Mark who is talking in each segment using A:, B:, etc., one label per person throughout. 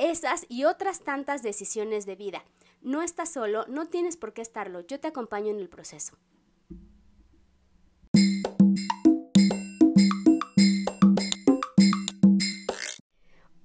A: esas y otras tantas decisiones de vida. No estás solo, no tienes por qué estarlo, yo te acompaño en el proceso.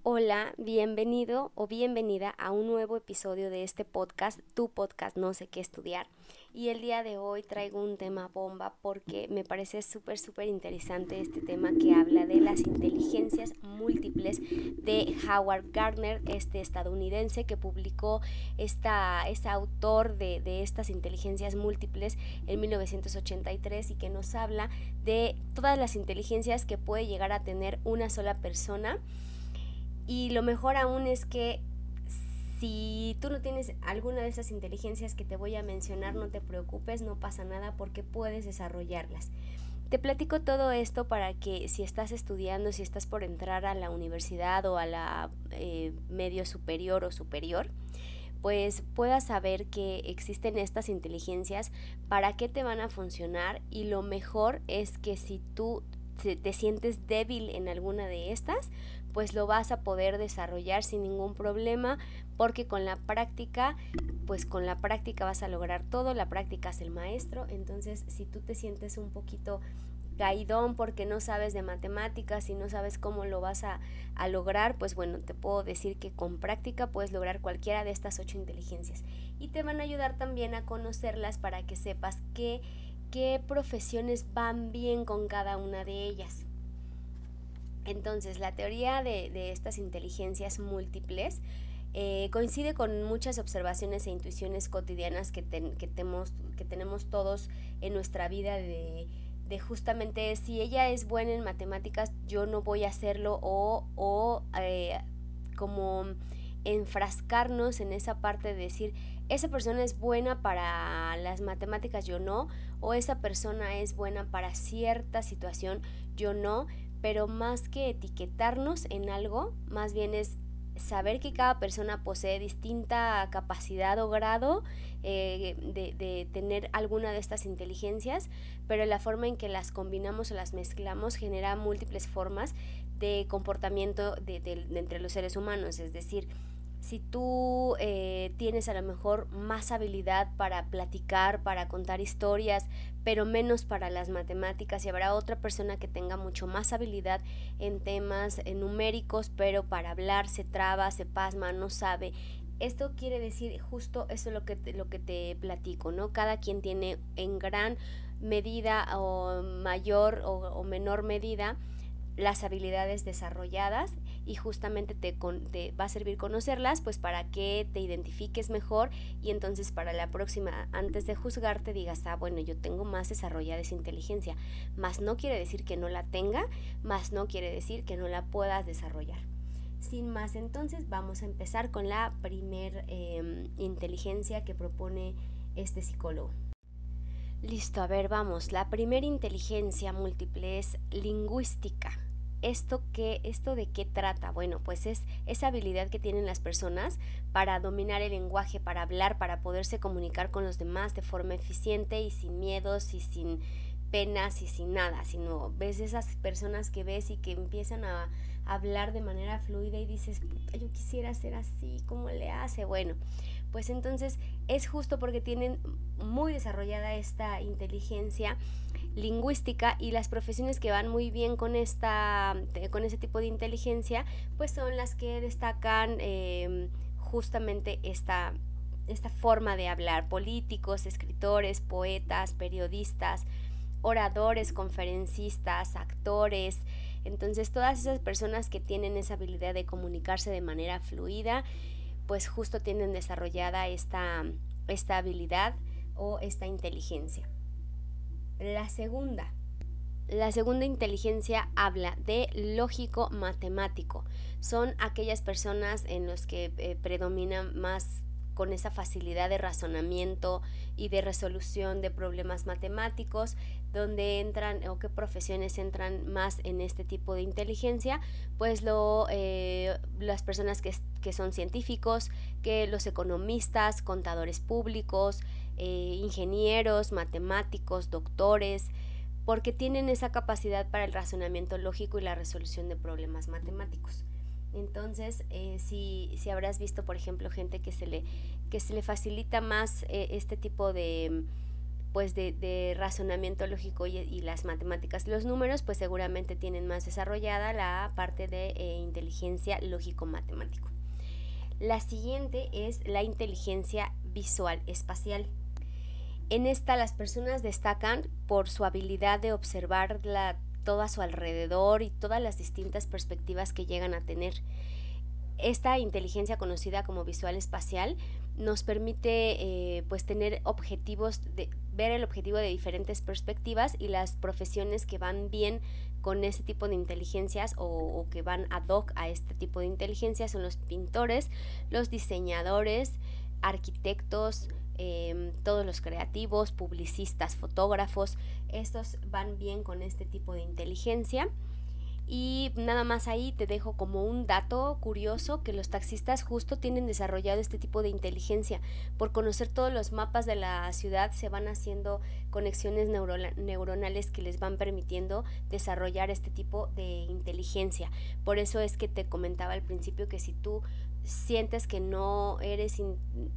A: Hola, bienvenido o bienvenida a un nuevo episodio de este podcast, tu podcast No sé qué estudiar. Y el día de hoy traigo un tema bomba porque me parece súper, súper interesante este tema que habla de las inteligencias múltiples de Howard Gardner, este estadounidense que publicó esta, este autor de, de estas inteligencias múltiples en 1983 y que nos habla de todas las inteligencias que puede llegar a tener una sola persona. Y lo mejor aún es que si tú no tienes alguna de esas inteligencias que te voy a mencionar, no te preocupes, no pasa nada porque puedes desarrollarlas. Te platico todo esto para que si estás estudiando, si estás por entrar a la universidad o a la eh, medio superior o superior, pues puedas saber que existen estas inteligencias, para qué te van a funcionar y lo mejor es que si tú te sientes débil en alguna de estas, pues lo vas a poder desarrollar sin ningún problema porque con la práctica, pues con la práctica vas a lograr todo, la práctica es el maestro, entonces si tú te sientes un poquito caidón porque no sabes de matemáticas y no sabes cómo lo vas a, a, lograr, pues bueno, te puedo decir que con práctica puedes lograr cualquiera de estas ocho inteligencias. Y te van a ayudar también a conocerlas para que sepas qué, qué profesiones van bien con cada una de ellas. Entonces, la teoría de, estas inteligencias múltiples eh, coincide con muchas observaciones e intuiciones cotidianas que, que, tenemos todos en nuestra vida de, justamente si ella es buena en matemáticas, yo no voy a hacerlo o, eh, como enfrascarnos en esa parte de decir, esa persona es buena para las matemáticas, yo no, o esa persona es buena para cierta situación, yo no, pero más que etiquetarnos en algo, más bien es saber que cada persona posee distinta capacidad o grado eh, de, tener alguna de estas inteligencias, pero la forma en que las combinamos o las mezclamos genera múltiples formas de comportamiento de, entre los seres humanos, es decir, si tú eh, tienes a lo mejor más habilidad para platicar, para contar historias, pero menos para las matemáticas y habrá otra persona que tenga mucho más habilidad en temas numéricos, pero para hablar se traba, se pasma, no sabe. Esto quiere decir justo eso es lo que te, lo que te platico, ¿no? Cada quien tiene en gran medida o mayor o menor medida las habilidades desarrolladas y justamente te, va a servir conocerlas pues para que te identifiques mejor y entonces para la próxima antes de juzgarte digas ah bueno yo tengo más desarrollada esa inteligencia más no quiere decir que no la tenga más no quiere decir que no la puedas desarrollar sin más entonces vamos a empezar con la primer em, inteligencia que propone este psicólogo Listo, a ver, vamos. La primera inteligencia múltiple es lingüística. ¿Esto, qué, ¿Esto de qué trata? Bueno, pues es esa habilidad que tienen las personas para dominar el lenguaje, para hablar, para poderse comunicar con los demás de forma eficiente y sin miedos y sin penas y sin nada, sino ves esas personas que ves y que empiezan a hablar de manera fluida y dices, yo quisiera ser así, ¿cómo le hace? Bueno, pues entonces es justo porque tienen muy desarrollada esta inteligencia lingüística y las profesiones que van muy bien con esta con ese tipo de inteligencia pues son las que destacan em, justamente esta esta forma de hablar. Políticos escritores poetas periodistas oradores conferencistas actores. Entonces todas esas personas que tienen esa habilidad de comunicarse de manera fluida pues justo tienen desarrollada esta esta habilidad o esta inteligencia la segunda La segunda inteligencia habla de lógico matemático. Son aquellas personas en los que eh, predominan más con esa facilidad de razonamiento y de resolución de problemas matemáticos, donde entran o qué profesiones entran más en este tipo de inteligencia, pues lo, eh, las personas que, que, son científicos, que los economistas, contadores públicos, eh, ingenieros, matemáticos, doctores, porque tienen esa capacidad para el razonamiento lógico y la resolución de problemas matemáticos. Entonces, eh, si, si, habrás visto, por ejemplo, gente que se le, que se le facilita más eh, este tipo de, pues de, razonamiento lógico y, las matemáticas, los números, pues seguramente tienen más desarrollada la parte de inteligencia lógico-matemático. La siguiente es la inteligencia visual espacial. En esta las personas destacan por su habilidad de observar la todo a su alrededor y todas las distintas perspectivas que llegan a tener. Esta inteligencia conocida como visual espacial nos permite eh, pues tener objetivos, de, ver el objetivo de diferentes perspectivas y las profesiones que van bien con ese tipo de inteligencias o, que van ad hoc a este tipo de inteligencias son los pintores, los diseñadores, arquitectos, Em, todos los creativos, publicistas, fotógrafos, estos van bien con este tipo de inteligencia. Y nada más ahí te dejo como un dato curioso que los taxistas justo tienen desarrollado este tipo de inteligencia. Por conocer todos los mapas de la ciudad se van haciendo conexiones neuronales que les van permitiendo desarrollar este tipo de inteligencia. Por eso es que te comentaba al principio que si tú sientes que no eres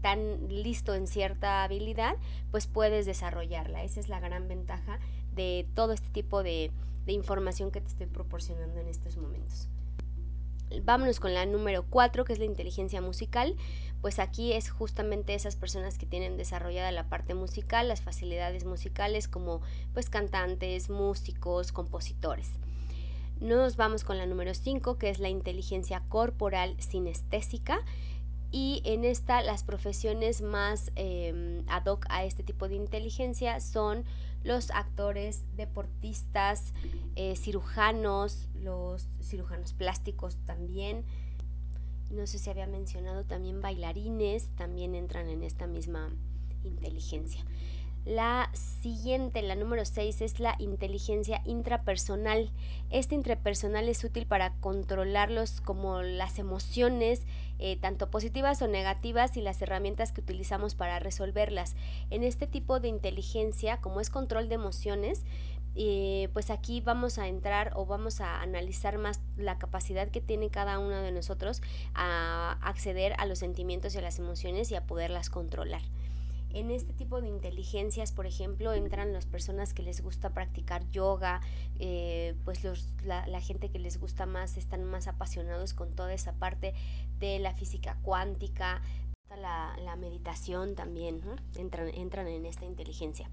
A: tan listo en cierta habilidad, pues puedes desarrollarla. Esa es la gran ventaja de todo este tipo de, información que te estoy proporcionando en estos momentos. Vámonos con la número 4, que es la inteligencia musical. Pues aquí es justamente esas personas que tienen desarrollada la parte musical, las facilidades musicales como pues cantantes, músicos, compositores. Nos vamos con la número 5, que es la inteligencia corporal sinestésica. Y en esta las profesiones más em, ad hoc a este tipo de inteligencia son los actores, deportistas, eh, cirujanos, los cirujanos plásticos también. No sé si había mencionado también bailarines, también entran en esta misma inteligencia. La siguiente, la número 6, es la inteligencia intrapersonal. Este intrapersonal es útil para controlarlos como las emociones, eh, tanto positivas o negativas, y las herramientas que utilizamos para resolverlas. En este tipo de inteligencia, como es control de emociones, eh, pues aquí vamos a entrar o vamos a analizar más la capacidad que tiene cada uno de nosotros a acceder a los sentimientos y a las emociones y a poderlas controlar. En este tipo de inteligencias, por ejemplo, entran las personas que les gusta practicar yoga, eh, pues los, la, gente que les gusta más, están más apasionados con toda esa parte de la física cuántica, la, la meditación también, entran, entran en esta inteligencia.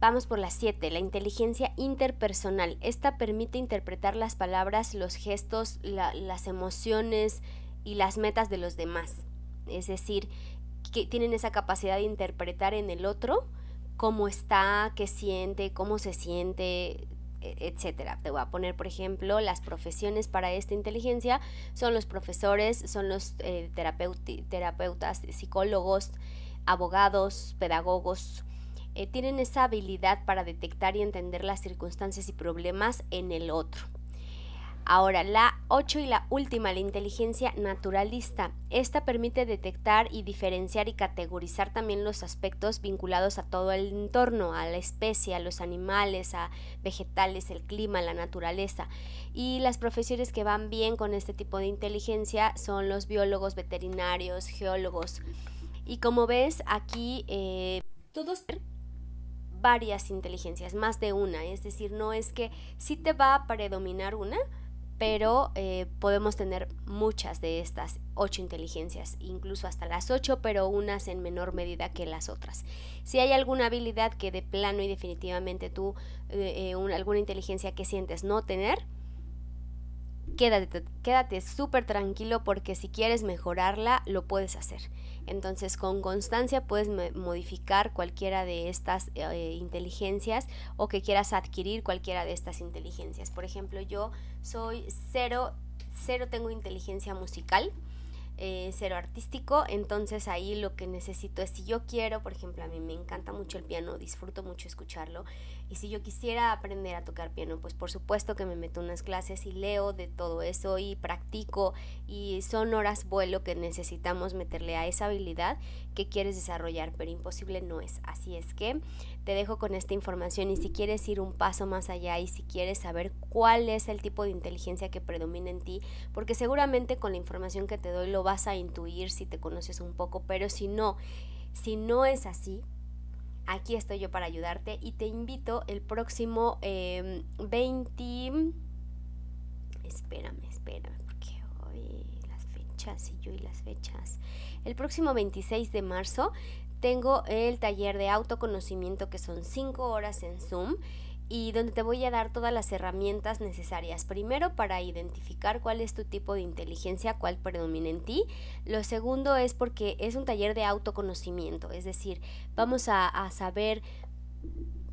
A: Vamos por la 7, la inteligencia interpersonal. Esta permite interpretar las palabras, los gestos, las emociones y las metas de los demás. Es decir, que tienen esa capacidad de interpretar en el otro cómo está, qué siente, cómo se siente, e, etcétera. Te voy a poner, por ejemplo, las profesiones para esta inteligencia son los profesores, son los eh, terapeutas, psicólogos, abogados, pedagogos. Eh, tienen esa habilidad para detectar y entender las circunstancias y problemas en el otro. Ahora, la 8 y la última, la inteligencia naturalista. Esta permite detectar y diferenciar y categorizar también los aspectos vinculados a todo el entorno, a la especie, a los animales, a vegetales, el clima, la naturaleza. Y las profesiones que van bien con este tipo de inteligencia son los biólogos, veterinarios, geólogos. Y como ves, aquí eh, todos varias inteligencias, más de una. Es decir, no es que si te va a predominar una, pero eh, podemos tener muchas de estas ocho inteligencias, incluso hasta las ocho, pero unas en menor medida que las otras. Si hay alguna habilidad que de plano y definitivamente tú, eh, eh, alguna inteligencia que sientes no tener, quédate, quédate súper tranquilo porque si quieres mejorarla, lo puedes hacer. Entonces, con constancia puedes modificar cualquiera de estas eh, inteligencias o que quieras adquirir cualquiera de estas inteligencias. Por ejemplo, yo soy cero, cero tengo inteligencia musical eh, cero artístico, entonces ahí lo que necesito es si yo quiero, por ejemplo, a mí me encanta mucho el piano, disfruto mucho escucharlo, y si yo quisiera aprender a tocar piano, pues por supuesto que me meto unas clases y leo de todo eso y practico, y son horas vuelo que necesitamos meterle a esa habilidad que quieres desarrollar, pero imposible no es. Así es que te dejo con esta información y si quieres ir un paso más allá y si quieres saber cuál es el tipo de inteligencia que predomina en ti, porque seguramente con la información que te doy lo vas a intuir si te conoces un poco, pero si no, si no es así, aquí estoy yo para ayudarte y te invito el próximo 20... Em, espérame, espérame, porque hoy las fechas y yo y las fechas. El próximo 26 de marzo tengo el taller de autoconocimiento que son 5 horas en Zoom y donde te voy a dar todas las herramientas necesarias. Primero, para identificar cuál es tu tipo de inteligencia, cuál predomina en ti. Lo segundo es porque es un taller de autoconocimiento, es decir, vamos a, saber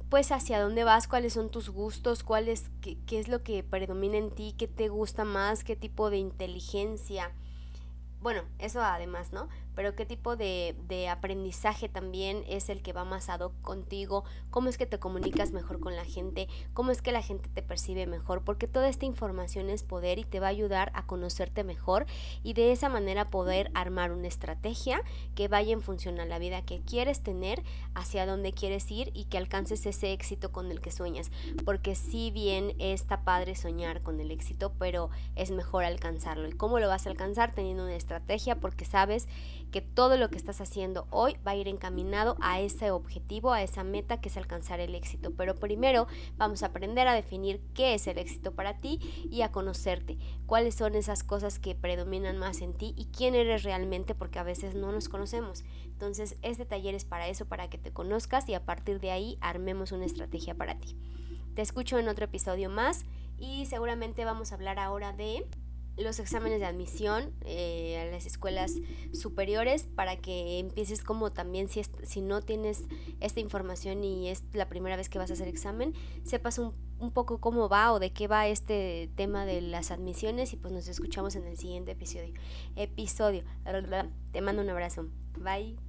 A: pues hacia dónde vas, cuáles son tus gustos, cuál es, qué, qué es lo que predomina en ti, qué te gusta más, qué tipo de inteligencia. Bueno, eso además, ¿no? Pero qué tipo de, aprendizaje también es el que va más ad contigo, cómo es que te comunicas mejor con la gente, cómo es que la gente te percibe mejor, porque toda esta información es poder y te va a ayudar a conocerte mejor y de esa manera poder armar una estrategia que vaya en función a la vida que quieres tener, hacia dónde quieres ir y que alcances ese éxito con el que sueñas, porque si bien está padre soñar con el éxito, pero es mejor alcanzarlo. ¿Y cómo lo vas a alcanzar? Teniendo una estrategia porque sabes que todo lo que estás haciendo hoy va a ir encaminado a ese objetivo, a esa meta que es alcanzar el éxito. Pero primero vamos a aprender a definir qué es el éxito para ti y a conocerte, cuáles son esas cosas que predominan más en ti y quién eres realmente porque a veces no nos conocemos. Entonces este taller es para eso, para que te conozcas y a partir de ahí armemos una estrategia para ti. Te escucho en otro episodio más y seguramente vamos a hablar ahora de los exámenes de admisión eh, a las escuelas superiores para que empieces como también si, si no tienes esta información y es la primera vez que vas a hacer examen, sepas un, un poco cómo va o de qué va este tema de las admisiones y pues nos escuchamos en el siguiente episodio. Episodio. Te mando un abrazo. Bye.